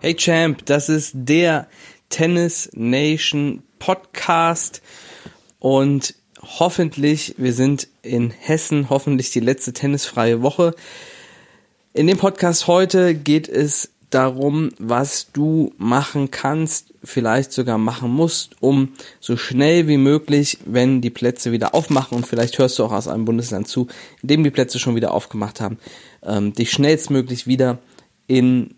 Hey Champ, das ist der Tennis Nation Podcast und hoffentlich, wir sind in Hessen, hoffentlich die letzte tennisfreie Woche. In dem Podcast heute geht es darum, was du machen kannst, vielleicht sogar machen musst, um so schnell wie möglich, wenn die Plätze wieder aufmachen und vielleicht hörst du auch aus einem Bundesland zu, in dem die Plätze schon wieder aufgemacht haben, ähm, dich schnellstmöglich wieder in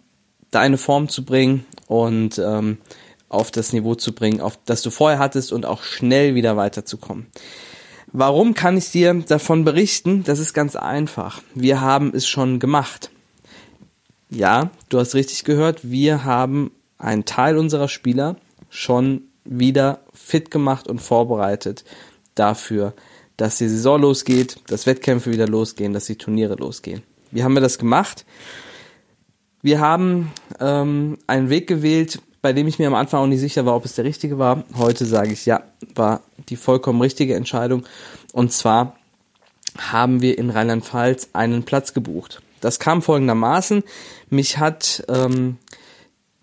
deine Form zu bringen und ähm, auf das Niveau zu bringen, auf das du vorher hattest und auch schnell wieder weiterzukommen. Warum kann ich dir davon berichten? Das ist ganz einfach. Wir haben es schon gemacht. Ja, du hast richtig gehört. Wir haben einen Teil unserer Spieler schon wieder fit gemacht und vorbereitet dafür, dass die Saison losgeht, dass Wettkämpfe wieder losgehen, dass die Turniere losgehen. Wie haben wir das gemacht? Wir haben ähm, einen Weg gewählt, bei dem ich mir am Anfang auch nicht sicher war, ob es der richtige war. Heute sage ich, ja, war die vollkommen richtige Entscheidung. Und zwar haben wir in Rheinland-Pfalz einen Platz gebucht. Das kam folgendermaßen. Mich hat ähm,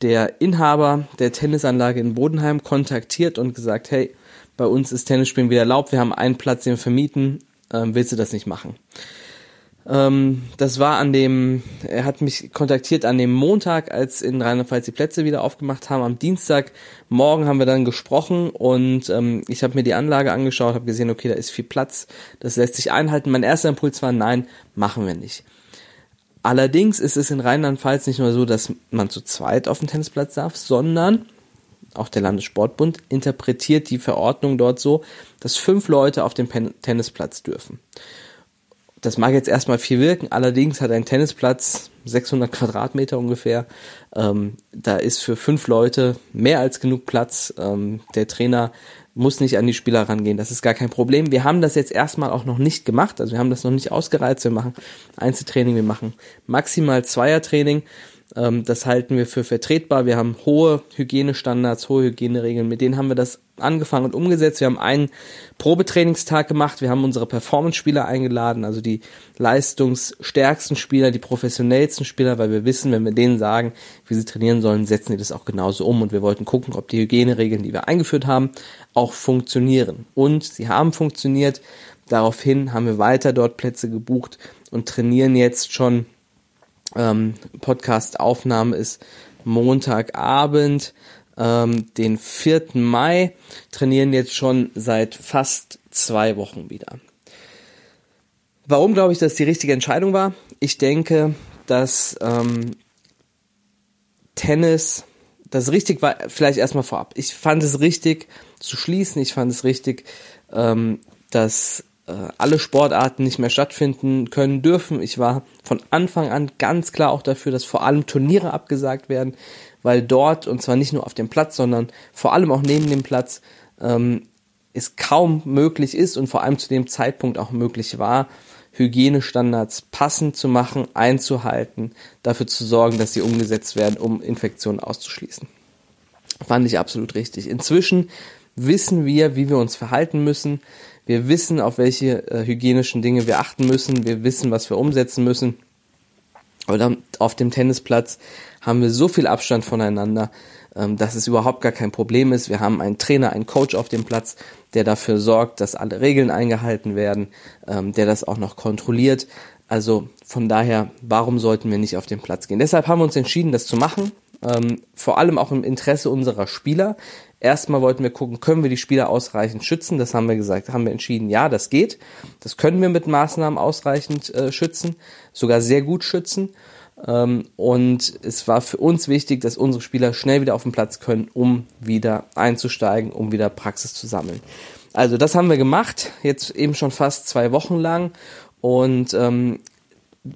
der Inhaber der Tennisanlage in Bodenheim kontaktiert und gesagt, hey, bei uns ist Tennisspielen wieder erlaubt, wir haben einen Platz, den wir vermieten, ähm, willst du das nicht machen? Ähm, das war an dem, er hat mich kontaktiert an dem Montag, als in Rheinland-Pfalz die Plätze wieder aufgemacht haben. Am Dienstagmorgen haben wir dann gesprochen und ähm, ich habe mir die Anlage angeschaut, habe gesehen, okay, da ist viel Platz, das lässt sich einhalten. Mein erster Impuls war, nein, machen wir nicht. Allerdings ist es in Rheinland-Pfalz nicht nur so, dass man zu zweit auf dem Tennisplatz darf, sondern auch der Landessportbund interpretiert die Verordnung dort so, dass fünf Leute auf dem Tennisplatz dürfen. Das mag jetzt erstmal viel wirken, allerdings hat ein Tennisplatz 600 Quadratmeter ungefähr. Ähm, da ist für fünf Leute mehr als genug Platz. Ähm, der Trainer muss nicht an die Spieler rangehen, das ist gar kein Problem. Wir haben das jetzt erstmal auch noch nicht gemacht, also wir haben das noch nicht ausgereizt. Wir machen Einzeltraining, wir machen maximal Zweiertraining. Ähm, das halten wir für vertretbar. Wir haben hohe Hygienestandards, hohe Hygieneregeln. Mit denen haben wir das angefangen und umgesetzt. Wir haben einen Probetrainingstag gemacht. Wir haben unsere Performance-Spieler eingeladen, also die leistungsstärksten Spieler, die professionellsten Spieler, weil wir wissen, wenn wir denen sagen, wie sie trainieren sollen, setzen die das auch genauso um. Und wir wollten gucken, ob die Hygieneregeln, die wir eingeführt haben, auch funktionieren. Und sie haben funktioniert. Daraufhin haben wir weiter dort Plätze gebucht und trainieren jetzt schon ähm, Podcast-Aufnahme ist Montagabend, ähm, den 4. Mai, trainieren jetzt schon seit fast zwei Wochen wieder. Warum glaube ich, dass die richtige Entscheidung war? Ich denke, dass ähm, Tennis, das richtig war, vielleicht erstmal vorab. Ich fand es richtig zu schließen, ich fand es richtig, ähm, dass alle Sportarten nicht mehr stattfinden können dürfen. Ich war von Anfang an ganz klar auch dafür, dass vor allem Turniere abgesagt werden, weil dort, und zwar nicht nur auf dem Platz, sondern vor allem auch neben dem Platz, ähm, es kaum möglich ist und vor allem zu dem Zeitpunkt auch möglich war, Hygienestandards passend zu machen, einzuhalten, dafür zu sorgen, dass sie umgesetzt werden, um Infektionen auszuschließen. Fand ich absolut richtig. Inzwischen wissen wir, wie wir uns verhalten müssen. Wir wissen, auf welche äh, hygienischen Dinge wir achten müssen. Wir wissen, was wir umsetzen müssen. Und auf dem Tennisplatz haben wir so viel Abstand voneinander, ähm, dass es überhaupt gar kein Problem ist. Wir haben einen Trainer, einen Coach auf dem Platz, der dafür sorgt, dass alle Regeln eingehalten werden, ähm, der das auch noch kontrolliert. Also von daher, warum sollten wir nicht auf den Platz gehen? Deshalb haben wir uns entschieden, das zu machen. Ähm, vor allem auch im Interesse unserer Spieler. Erstmal wollten wir gucken, können wir die Spieler ausreichend schützen? Das haben wir gesagt, haben wir entschieden, ja, das geht. Das können wir mit Maßnahmen ausreichend äh, schützen, sogar sehr gut schützen. Ähm, und es war für uns wichtig, dass unsere Spieler schnell wieder auf den Platz können, um wieder einzusteigen, um wieder Praxis zu sammeln. Also das haben wir gemacht, jetzt eben schon fast zwei Wochen lang. Und ähm,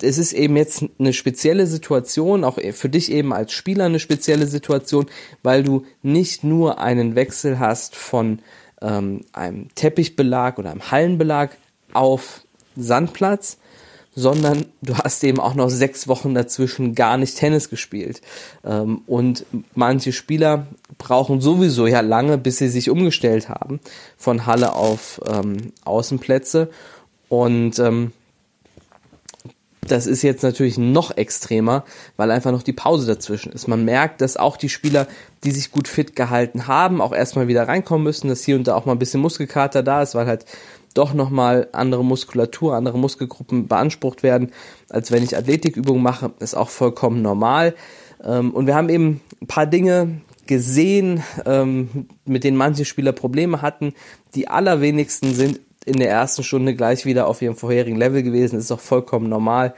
es ist eben jetzt eine spezielle Situation, auch für dich eben als Spieler eine spezielle Situation, weil du nicht nur einen Wechsel hast von ähm, einem Teppichbelag oder einem Hallenbelag auf Sandplatz, sondern du hast eben auch noch sechs Wochen dazwischen gar nicht Tennis gespielt. Ähm, und manche Spieler brauchen sowieso ja lange, bis sie sich umgestellt haben von Halle auf ähm, Außenplätze. Und ähm, das ist jetzt natürlich noch extremer, weil einfach noch die Pause dazwischen ist. Man merkt, dass auch die Spieler, die sich gut fit gehalten haben, auch erstmal wieder reinkommen müssen, dass hier und da auch mal ein bisschen Muskelkater da ist, weil halt doch nochmal andere Muskulatur, andere Muskelgruppen beansprucht werden, als wenn ich Athletikübungen mache, ist auch vollkommen normal. Ähm, und wir haben eben ein paar Dinge gesehen, ähm, mit denen manche Spieler Probleme hatten. Die allerwenigsten sind in der ersten Stunde gleich wieder auf ihrem vorherigen Level gewesen. Das ist auch vollkommen normal.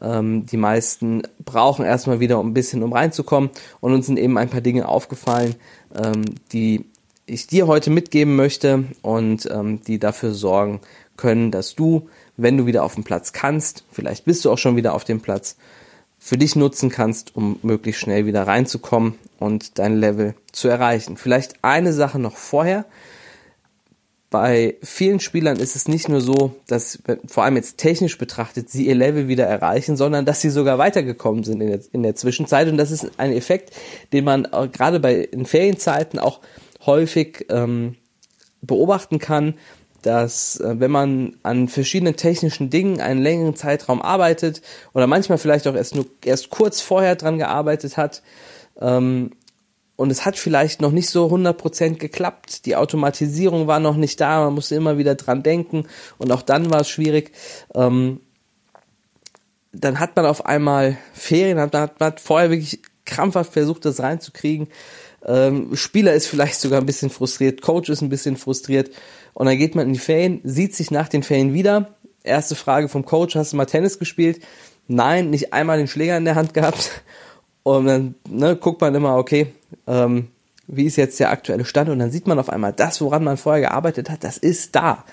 Ähm, die meisten brauchen erstmal wieder ein bisschen, um reinzukommen. Und uns sind eben ein paar Dinge aufgefallen, ähm, die ich dir heute mitgeben möchte und ähm, die dafür sorgen können, dass du, wenn du wieder auf dem Platz kannst, vielleicht bist du auch schon wieder auf dem Platz, für dich nutzen kannst, um möglichst schnell wieder reinzukommen und dein Level zu erreichen. Vielleicht eine Sache noch vorher bei vielen Spielern ist es nicht nur so, dass vor allem jetzt technisch betrachtet sie ihr Level wieder erreichen, sondern dass sie sogar weitergekommen sind in der, in der Zwischenzeit. Und das ist ein Effekt, den man gerade bei in Ferienzeiten auch häufig ähm, beobachten kann, dass äh, wenn man an verschiedenen technischen Dingen einen längeren Zeitraum arbeitet oder manchmal vielleicht auch erst nur erst kurz vorher dran gearbeitet hat, ähm, und es hat vielleicht noch nicht so 100% geklappt. Die Automatisierung war noch nicht da, man musste immer wieder dran denken und auch dann war es schwierig. Ähm, dann hat man auf einmal Ferien, hat, man hat vorher wirklich krampfhaft versucht, das reinzukriegen. Ähm, Spieler ist vielleicht sogar ein bisschen frustriert, Coach ist ein bisschen frustriert und dann geht man in die Ferien, sieht sich nach den Ferien wieder. Erste Frage vom Coach, hast du mal Tennis gespielt? Nein, nicht einmal den Schläger in der Hand gehabt. Und dann ne, guckt man immer, okay, ähm, wie ist jetzt der aktuelle Stand? Und dann sieht man auf einmal, das, woran man vorher gearbeitet hat, das ist da.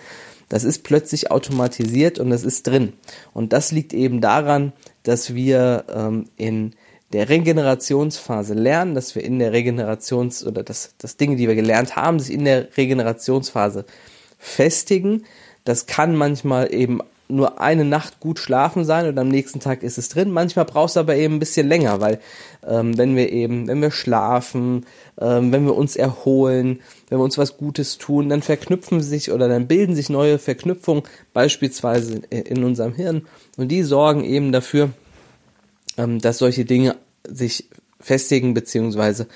Das ist plötzlich automatisiert und das ist drin. Und das liegt eben daran, dass wir ähm, in der Regenerationsphase lernen, dass wir in der Regenerations- oder dass, dass Dinge, die wir gelernt haben, sich in der Regenerationsphase festigen. Das kann manchmal eben nur eine Nacht gut schlafen sein und am nächsten Tag ist es drin. Manchmal brauchst du aber eben ein bisschen länger, weil ähm, wenn wir eben, wenn wir schlafen, ähm, wenn wir uns erholen, wenn wir uns was Gutes tun, dann verknüpfen sich oder dann bilden sich neue Verknüpfungen beispielsweise in unserem Hirn und die sorgen eben dafür, ähm, dass solche Dinge sich festigen beziehungsweise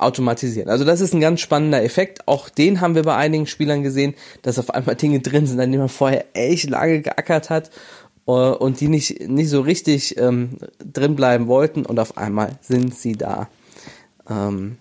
automatisieren. Also das ist ein ganz spannender Effekt. Auch den haben wir bei einigen Spielern gesehen, dass auf einmal Dinge drin sind, an denen man vorher echt lange geackert hat äh, und die nicht, nicht so richtig ähm, drin bleiben wollten und auf einmal sind sie da. Ähm,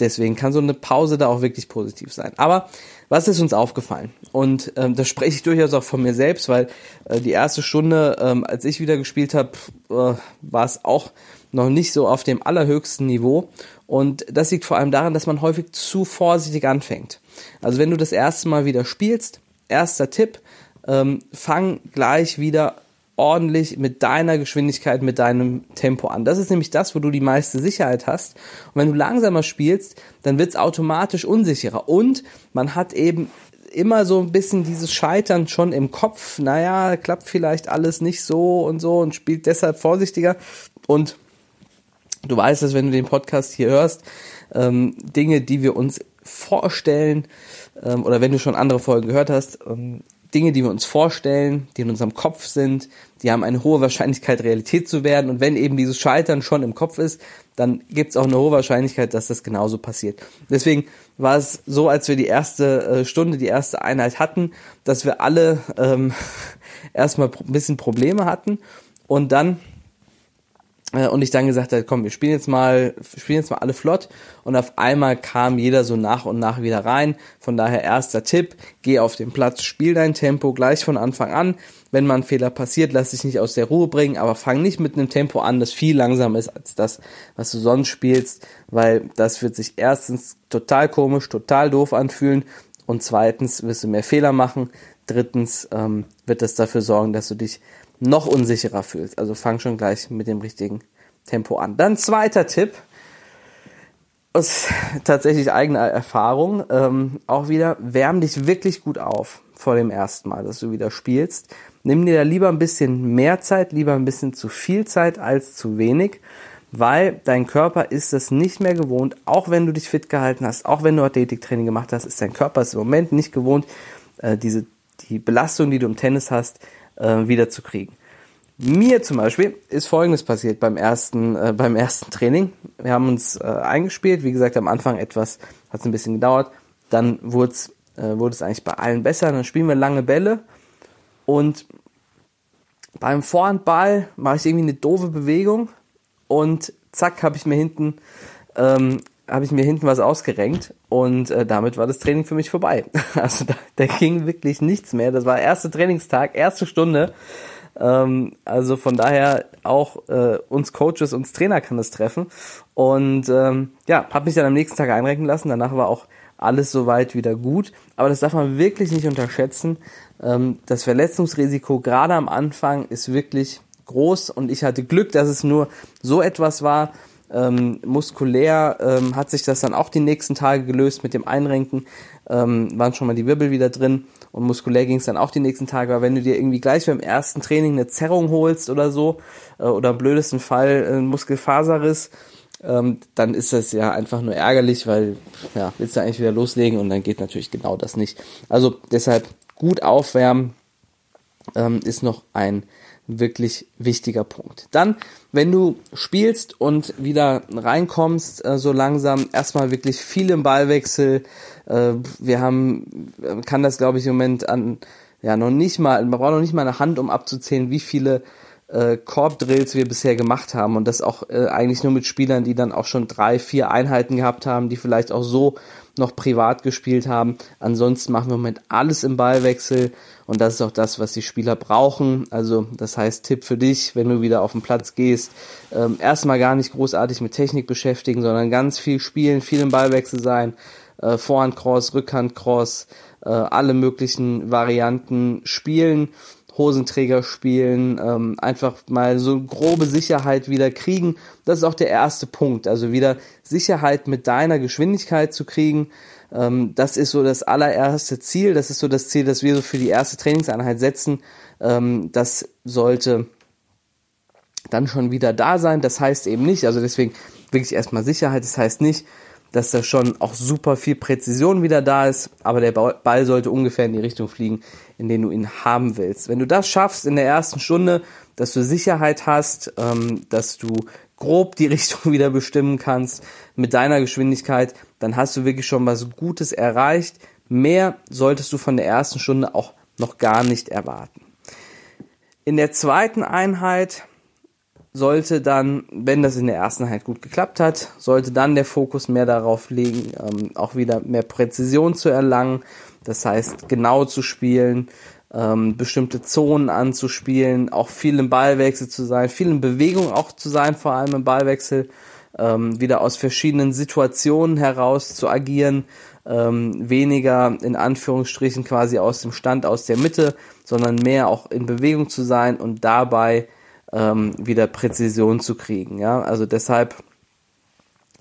deswegen kann so eine Pause da auch wirklich positiv sein. Aber was ist uns aufgefallen? Und ähm, da spreche ich durchaus auch von mir selbst, weil äh, die erste Stunde, ähm, als ich wieder gespielt habe, äh, war es auch noch nicht so auf dem allerhöchsten Niveau. Und das liegt vor allem daran, dass man häufig zu vorsichtig anfängt. Also wenn du das erste Mal wieder spielst, erster Tipp, ähm, fang gleich wieder ordentlich mit deiner Geschwindigkeit, mit deinem Tempo an. Das ist nämlich das, wo du die meiste Sicherheit hast. Und wenn du langsamer spielst, dann wird es automatisch unsicherer. Und man hat eben immer so ein bisschen dieses Scheitern schon im Kopf. Naja, klappt vielleicht alles nicht so und so und spielt deshalb vorsichtiger. Und Du weißt dass wenn du den Podcast hier hörst, ähm, Dinge, die wir uns vorstellen, ähm, oder wenn du schon andere Folgen gehört hast, ähm, Dinge, die wir uns vorstellen, die in unserem Kopf sind, die haben eine hohe Wahrscheinlichkeit, Realität zu werden. Und wenn eben dieses Scheitern schon im Kopf ist, dann gibt es auch eine hohe Wahrscheinlichkeit, dass das genauso passiert. Deswegen war es so, als wir die erste äh, Stunde, die erste Einheit hatten, dass wir alle ähm, erstmal ein bisschen Probleme hatten und dann und ich dann gesagt habe, komm, wir spielen jetzt mal, spielen jetzt mal alle flott und auf einmal kam jeder so nach und nach wieder rein. Von daher erster Tipp, geh auf den Platz, spiel dein Tempo gleich von Anfang an. Wenn mal ein Fehler passiert, lass dich nicht aus der Ruhe bringen, aber fang nicht mit einem Tempo an, das viel langsamer ist als das, was du sonst spielst, weil das wird sich erstens total komisch, total doof anfühlen und zweitens wirst du mehr Fehler machen. Drittens ähm, wird das dafür sorgen, dass du dich noch unsicherer fühlst. Also fang schon gleich mit dem richtigen Tempo an. Dann zweiter Tipp, aus tatsächlich eigener Erfahrung, ähm, auch wieder, wärm dich wirklich gut auf vor dem ersten Mal, dass du wieder spielst. Nimm dir da lieber ein bisschen mehr Zeit, lieber ein bisschen zu viel Zeit als zu wenig, weil dein Körper ist es nicht mehr gewohnt, auch wenn du dich fit gehalten hast, auch wenn du Athletiktraining gemacht hast, ist dein Körper es im Moment nicht gewohnt, äh, diese, die Belastung, die du im Tennis hast, äh, wieder zu kriegen. Mir zum Beispiel ist Folgendes passiert beim ersten, äh, beim ersten Training. Wir haben uns äh, eingespielt, wie gesagt, am Anfang etwas, hat es ein bisschen gedauert. Dann wurde es äh, wurde es eigentlich bei allen besser. Dann spielen wir lange Bälle und beim Vorhandball mache ich irgendwie eine doofe Bewegung und zack habe ich mir hinten ähm, habe ich mir hinten was ausgerenkt und äh, damit war das Training für mich vorbei. Also da, da ging wirklich nichts mehr. Das war erster Trainingstag, erste Stunde ähm, also von daher auch äh, uns Coaches, uns Trainer kann das treffen. Und ähm, ja, habe mich dann am nächsten Tag einrenken lassen. Danach war auch alles soweit wieder gut. Aber das darf man wirklich nicht unterschätzen. Ähm, das Verletzungsrisiko gerade am Anfang ist wirklich groß und ich hatte Glück, dass es nur so etwas war. Ähm, muskulär ähm, hat sich das dann auch die nächsten Tage gelöst mit dem Einrenken, ähm, waren schon mal die Wirbel wieder drin und muskulär ging es dann auch die nächsten Tage. Aber wenn du dir irgendwie gleich beim ersten Training eine Zerrung holst oder so, äh, oder im blödesten Fall ein Muskelfaserriss, ähm, dann ist das ja einfach nur ärgerlich, weil ja, willst du eigentlich wieder loslegen und dann geht natürlich genau das nicht. Also deshalb gut aufwärmen ähm, ist noch ein wirklich wichtiger Punkt. Dann, wenn du spielst und wieder reinkommst, äh, so langsam, erstmal wirklich viel im Ballwechsel. Äh, wir haben, kann das glaube ich im Moment an, ja, noch nicht mal, man braucht noch nicht mal eine Hand, um abzuzählen, wie viele äh, Korbdrills wir bisher gemacht haben und das auch äh, eigentlich nur mit Spielern, die dann auch schon drei, vier Einheiten gehabt haben, die vielleicht auch so noch privat gespielt haben. Ansonsten machen wir im Moment alles im Ballwechsel und das ist auch das, was die Spieler brauchen. Also das heißt, Tipp für dich, wenn du wieder auf den Platz gehst, ähm, erstmal gar nicht großartig mit Technik beschäftigen, sondern ganz viel spielen, viel im Ballwechsel sein, äh, Vorhandcross, Rückhandcross, äh, alle möglichen Varianten spielen Hosenträger spielen, ähm, einfach mal so grobe Sicherheit wieder kriegen. Das ist auch der erste Punkt. Also wieder Sicherheit mit deiner Geschwindigkeit zu kriegen. Ähm, das ist so das allererste Ziel. Das ist so das Ziel, das wir so für die erste Trainingseinheit setzen. Ähm, das sollte dann schon wieder da sein. Das heißt eben nicht, also deswegen wirklich erstmal Sicherheit. Das heißt nicht, dass da schon auch super viel Präzision wieder da ist, aber der Ball sollte ungefähr in die Richtung fliegen, in denen du ihn haben willst. Wenn du das schaffst in der ersten Stunde, dass du Sicherheit hast, ähm, dass du grob die Richtung wieder bestimmen kannst mit deiner Geschwindigkeit, dann hast du wirklich schon was Gutes erreicht. Mehr solltest du von der ersten Stunde auch noch gar nicht erwarten. In der zweiten Einheit sollte dann, wenn das in der ersten Einheit gut geklappt hat, sollte dann der Fokus mehr darauf legen, ähm, auch wieder mehr Präzision zu erlangen das heißt, genau zu spielen, ähm, bestimmte Zonen anzuspielen, auch viel im Ballwechsel zu sein, viel in Bewegung auch zu sein, vor allem im Ballwechsel, ähm, wieder aus verschiedenen Situationen heraus zu agieren, ähm, weniger in Anführungsstrichen quasi aus dem Stand, aus der Mitte, sondern mehr auch in Bewegung zu sein und dabei ähm, wieder Präzision zu kriegen. Ja, also deshalb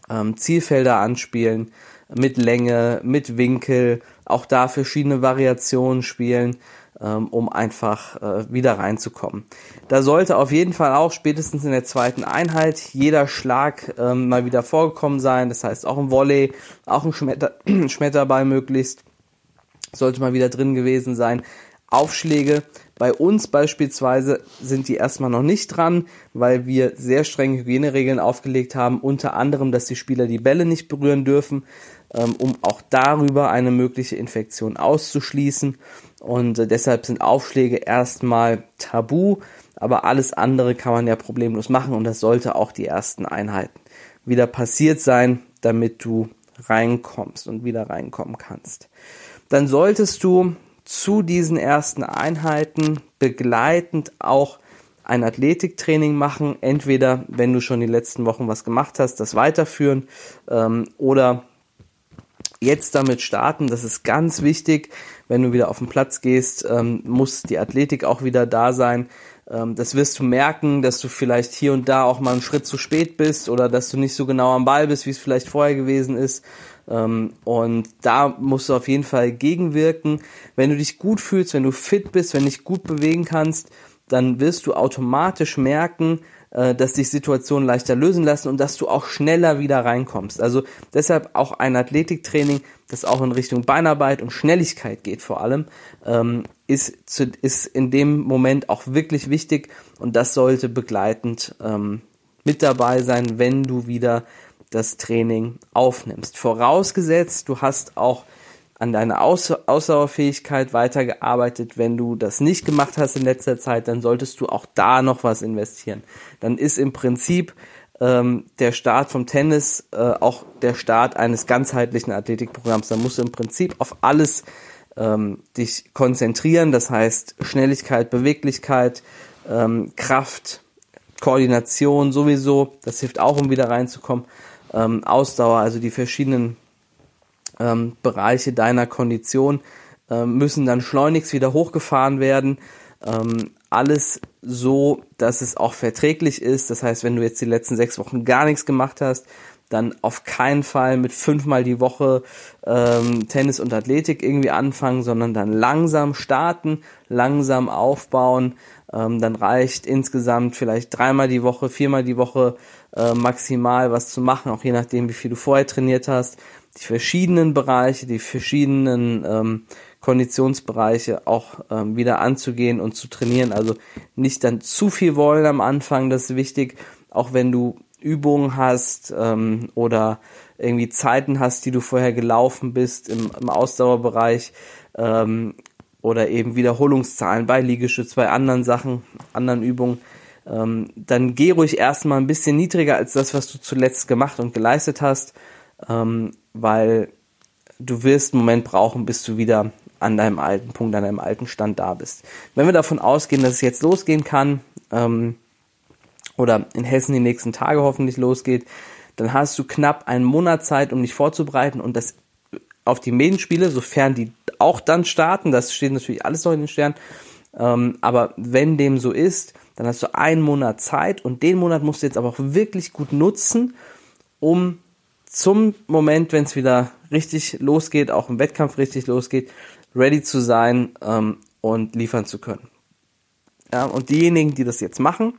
ähm, Zielfelder anspielen, mit Länge, mit Winkel, auch da verschiedene Variationen spielen, ähm, um einfach äh, wieder reinzukommen. Da sollte auf jeden Fall auch spätestens in der zweiten Einheit jeder Schlag ähm, mal wieder vorgekommen sein. Das heißt auch ein Volley, auch ein Schmetter Schmetterball möglichst sollte mal wieder drin gewesen sein. Aufschläge bei uns beispielsweise sind die erstmal noch nicht dran, weil wir sehr strenge Hygieneregeln aufgelegt haben, unter anderem, dass die Spieler die Bälle nicht berühren dürfen um auch darüber eine mögliche Infektion auszuschließen. Und äh, deshalb sind Aufschläge erstmal tabu, aber alles andere kann man ja problemlos machen und das sollte auch die ersten Einheiten wieder passiert sein, damit du reinkommst und wieder reinkommen kannst. Dann solltest du zu diesen ersten Einheiten begleitend auch ein Athletiktraining machen. Entweder, wenn du schon die letzten Wochen was gemacht hast, das weiterführen ähm, oder jetzt damit starten. Das ist ganz wichtig. Wenn du wieder auf den Platz gehst, ähm, muss die Athletik auch wieder da sein. Ähm, das wirst du merken, dass du vielleicht hier und da auch mal einen Schritt zu spät bist oder dass du nicht so genau am Ball bist, wie es vielleicht vorher gewesen ist. Ähm, und da musst du auf jeden Fall gegenwirken. Wenn du dich gut fühlst, wenn du fit bist, wenn du dich gut bewegen kannst, dann wirst du automatisch merken, äh, dass sich Situationen leichter lösen lassen und dass du auch schneller wieder reinkommst. Also deshalb auch ein Athletiktraining, das auch in Richtung Beinarbeit und Schnelligkeit geht vor allem, ähm, ist, zu, ist in dem Moment auch wirklich wichtig und das sollte begleitend ähm, mit dabei sein, wenn du wieder das Training aufnimmst. Vorausgesetzt, du hast auch an deiner Aus Ausdauerfähigkeit weitergearbeitet. Wenn du das nicht gemacht hast in letzter Zeit, dann solltest du auch da noch was investieren. Dann ist im Prinzip ähm, der Start vom Tennis äh, auch der Start eines ganzheitlichen Athletikprogramms. Da musst du im Prinzip auf alles ähm, dich konzentrieren. Das heißt Schnelligkeit, Beweglichkeit, ähm, Kraft, Koordination sowieso. Das hilft auch, um wieder reinzukommen. Ähm, Ausdauer, also die verschiedenen ähm, Bereiche deiner Kondition ähm, müssen dann schleunigst wieder hochgefahren werden. Ähm, alles so, dass es auch verträglich ist. Das heißt, wenn du jetzt die letzten sechs Wochen gar nichts gemacht hast, dann auf keinen Fall mit fünfmal die Woche ähm, Tennis und Athletik irgendwie anfangen, sondern dann langsam starten, langsam aufbauen. Ähm, dann reicht insgesamt vielleicht dreimal die Woche, viermal die Woche äh, maximal was zu machen, auch je nachdem, wie viel du vorher trainiert hast die verschiedenen Bereiche, die verschiedenen ähm, Konditionsbereiche auch ähm, wieder anzugehen und zu trainieren. Also nicht dann zu viel wollen am Anfang, das ist wichtig. Auch wenn du Übungen hast ähm, oder irgendwie Zeiten hast, die du vorher gelaufen bist im, im Ausdauerbereich ähm, oder eben Wiederholungszahlen bei Liegestütz, bei anderen Sachen, anderen Übungen, ähm, dann geh ruhig erstmal ein bisschen niedriger als das, was du zuletzt gemacht und geleistet hast ähm, weil du wirst einen Moment brauchen, bis du wieder an deinem alten Punkt, an deinem alten Stand da bist. Wenn wir davon ausgehen, dass es jetzt losgehen kann, ähm, oder in Hessen die nächsten Tage hoffentlich losgeht, dann hast du knapp einen Monat Zeit, um dich vorzubereiten und das auf die Medienspiele, sofern die auch dann starten, das steht natürlich alles noch in den Sternen, ähm, aber wenn dem so ist, dann hast du einen Monat Zeit und den Monat musst du jetzt aber auch wirklich gut nutzen, um zum Moment, wenn es wieder richtig losgeht, auch im Wettkampf richtig losgeht, ready zu sein ähm, und liefern zu können. Ja, und diejenigen, die das jetzt machen,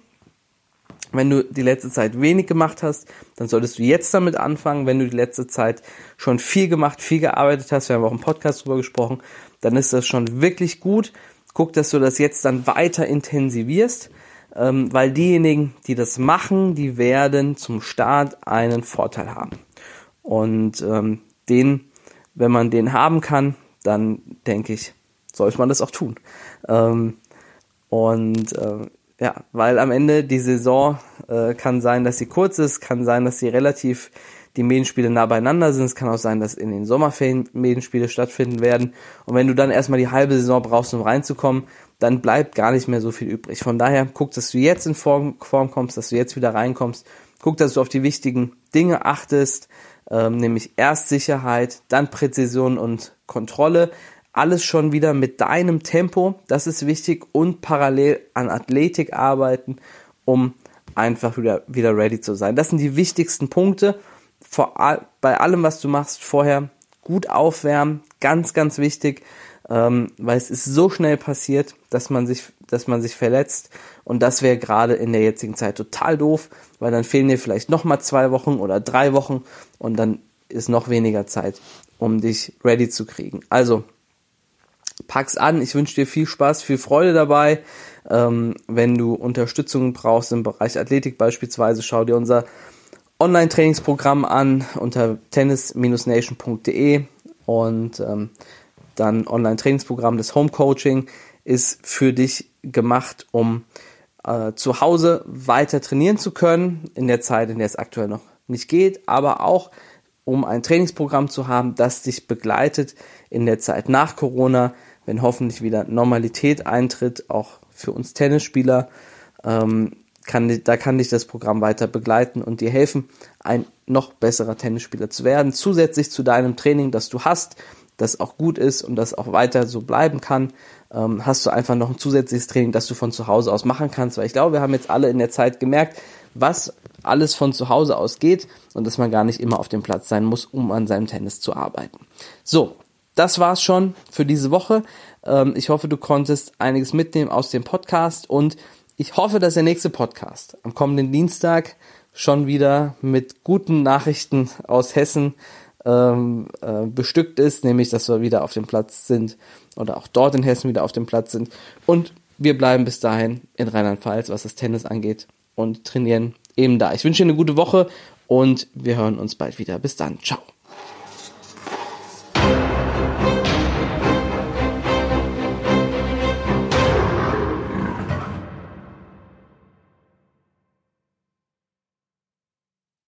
wenn du die letzte Zeit wenig gemacht hast, dann solltest du jetzt damit anfangen. Wenn du die letzte Zeit schon viel gemacht, viel gearbeitet hast, wir haben auch im Podcast drüber gesprochen, dann ist das schon wirklich gut. Guck, dass du das jetzt dann weiter intensivierst, ähm, weil diejenigen, die das machen, die werden zum Start einen Vorteil haben. Und ähm, den, wenn man den haben kann, dann denke ich, sollte man das auch tun. Ähm, und äh, ja, weil am Ende die Saison äh, kann sein, dass sie kurz ist, kann sein, dass sie relativ die Medienspiele nah beieinander sind. Es kann auch sein, dass in den Sommerferien Medienspiele stattfinden werden. Und wenn du dann erstmal die halbe Saison brauchst, um reinzukommen, dann bleibt gar nicht mehr so viel übrig. Von daher guck, dass du jetzt in Form, Form kommst, dass du jetzt wieder reinkommst. Guck, dass du auf die wichtigen Dinge achtest, ähm, nämlich erst Sicherheit, dann Präzision und Kontrolle. Alles schon wieder mit deinem Tempo, das ist wichtig und parallel an Athletik arbeiten, um einfach wieder, wieder ready zu sein. Das sind die wichtigsten Punkte. Vor, all, bei allem, was du machst, vorher gut aufwärmen, ganz, ganz wichtig, ähm, weil es ist so schnell passiert, dass man sich, dass man sich verletzt und das wäre gerade in der jetzigen Zeit total doof, weil dann fehlen dir vielleicht nochmal zwei Wochen oder drei Wochen und dann ist noch weniger Zeit, um dich ready zu kriegen. Also, pack's an. Ich wünsche dir viel Spaß, viel Freude dabei. Ähm, wenn du Unterstützung brauchst im Bereich Athletik beispielsweise, schau dir unser Online-Trainingsprogramm an unter tennis-nation.de und ähm, dann Online-Trainingsprogramm des Home Coaching ist für dich gemacht, um äh, zu Hause weiter trainieren zu können, in der Zeit, in der es aktuell noch nicht geht, aber auch um ein Trainingsprogramm zu haben, das dich begleitet in der Zeit nach Corona, wenn hoffentlich wieder Normalität eintritt, auch für uns Tennisspieler. Ähm, kann, da kann dich das Programm weiter begleiten und dir helfen, ein noch besserer Tennisspieler zu werden, zusätzlich zu deinem Training, das du hast, das auch gut ist und das auch weiter so bleiben kann, ähm, hast du einfach noch ein zusätzliches Training, das du von zu Hause aus machen kannst. Weil ich glaube, wir haben jetzt alle in der Zeit gemerkt, was alles von zu Hause aus geht und dass man gar nicht immer auf dem Platz sein muss, um an seinem Tennis zu arbeiten. So, das war's schon für diese Woche. Ähm, ich hoffe, du konntest einiges mitnehmen aus dem Podcast und Ich hoffe, dass der nächste Podcast am kommenden Dienstag schon wieder mit guten Nachrichten aus Hessen ähm, äh, bestückt ist, nämlich dass wir wieder auf dem Platz sind oder auch dort in Hessen wieder auf dem Platz sind. Und wir bleiben bis dahin in Rheinland-Pfalz, was das Tennis angeht und trainieren eben da. Ich wünsche dir eine gute Woche und wir hören uns bald wieder. Bis dann. Ciao.